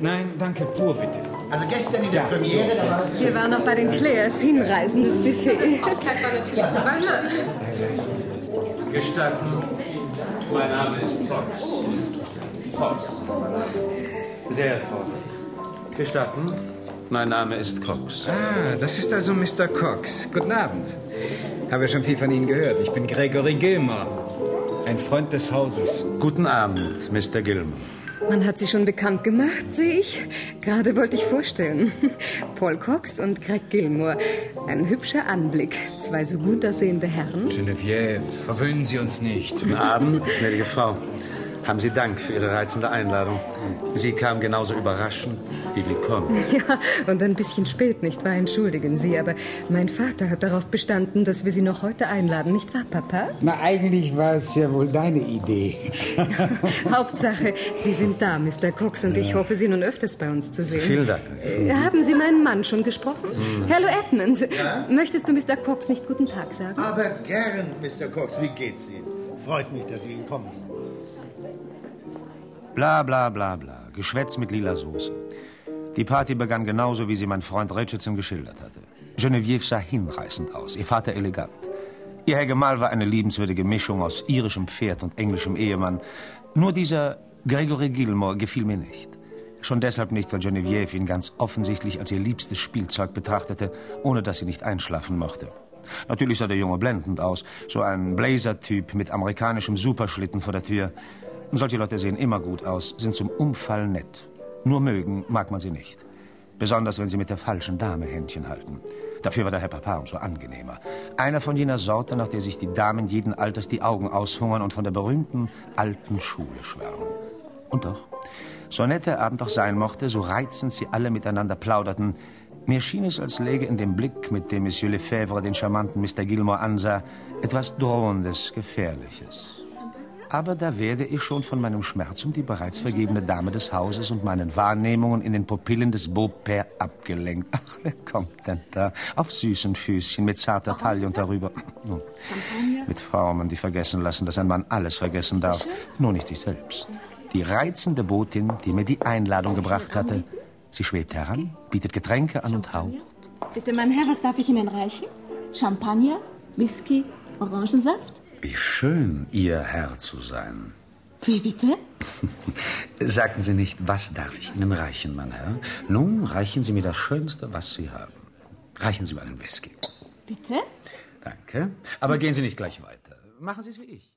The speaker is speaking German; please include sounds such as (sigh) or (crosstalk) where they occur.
Nein, danke, pur bitte. Also gestern in der Premiere, da war es... Wir waren noch bei den Claires, hinreißendes Buffet. Brautkleid war natürlich Balmain. Gestatten, mein Name ist Fox. Fox. Sehr erfreulich. Gestatten, mein Name ist Cox. Ah, das ist also Mr. Cox. Guten Abend. Habe schon viel von Ihnen gehört. Ich bin Gregory Gilmore, ein Freund des Hauses. Guten Abend, Mr. Gilman. Man hat sie schon bekannt gemacht, sehe ich. Gerade wollte ich vorstellen. (laughs) Paul Cox und Greg Gilmore. Ein hübscher Anblick. Zwei so gut aussehende Herren. Geneviève, verwöhnen Sie uns nicht. Guten Abend, gnädige Frau. Haben Sie Dank für Ihre reizende Einladung. Sie kam genauso überraschend wie willkommen. (laughs) Ja, und ein bisschen spät, nicht wahr? Entschuldigen Sie, aber mein Vater hat darauf bestanden, dass wir Sie noch heute einladen, nicht wahr, Papa? Na, eigentlich war es ja wohl deine Idee. (laughs) Hauptsache, Sie sind da, Mr. Cox, und ich hoffe, Sie nun öfters bei uns zu sehen. Vielen Dank. Äh, Haben Sie meinen Mann schon gesprochen? Hallo, Edmund. Möchtest du Mr. Cox nicht guten Tag sagen? Aber gern, Mr. Cox, wie geht's Ihnen? Freut mich, dass Sie Ihnen kommen. Bla bla bla bla. Geschwätz mit lila Soße. Die Party begann genauso, wie sie mein Freund Richardson geschildert hatte. Genevieve sah hinreißend aus, ihr Vater elegant. Ihr Herr Gemahl war eine liebenswürdige Mischung aus irischem Pferd und englischem Ehemann. Nur dieser Gregory Gilmore gefiel mir nicht. Schon deshalb nicht, weil Genevieve ihn ganz offensichtlich als ihr liebstes Spielzeug betrachtete, ohne dass sie nicht einschlafen mochte. Natürlich sah der Junge blendend aus, so ein Blazer-Typ mit amerikanischem Superschlitten vor der Tür. Solche Leute sehen immer gut aus, sind zum Umfall nett. Nur mögen mag man sie nicht. Besonders, wenn sie mit der falschen Dame Händchen halten. Dafür war der Herr Papa umso angenehmer. Einer von jener Sorte, nach der sich die Damen jeden Alters die Augen aushungern und von der berühmten alten Schule schwärmen. Und doch, so nett der Abend auch sein mochte, so reizend sie alle miteinander plauderten, mir schien es, als läge in dem Blick, mit dem Monsieur Lefebvre den charmanten Mr. Gilmore ansah, etwas Drohendes, Gefährliches. Aber da werde ich schon von meinem Schmerz um die bereits vergebene Dame des Hauses und meinen Wahrnehmungen in den Pupillen des Beaupère abgelenkt. Ach, wer kommt denn da? Auf süßen Füßchen, mit zarter Taille und darüber. Nun, mit Formen, die vergessen lassen, dass ein Mann alles vergessen darf, nur nicht sich selbst. Die reizende Botin, die mir die Einladung gebracht hatte, sie schwebt heran, bietet Getränke an und haucht. Bitte, mein Herr, was darf ich Ihnen reichen? Champagner, Whisky, Orangensaft? Wie schön, Ihr Herr zu sein. Wie bitte? (laughs) Sagten Sie nicht, was darf ich Ihnen reichen, mein Herr? Nun reichen Sie mir das Schönste, was Sie haben. Reichen Sie mir einen Whisky. Bitte? Danke. Aber gehen Sie nicht gleich weiter. Machen Sie es wie ich.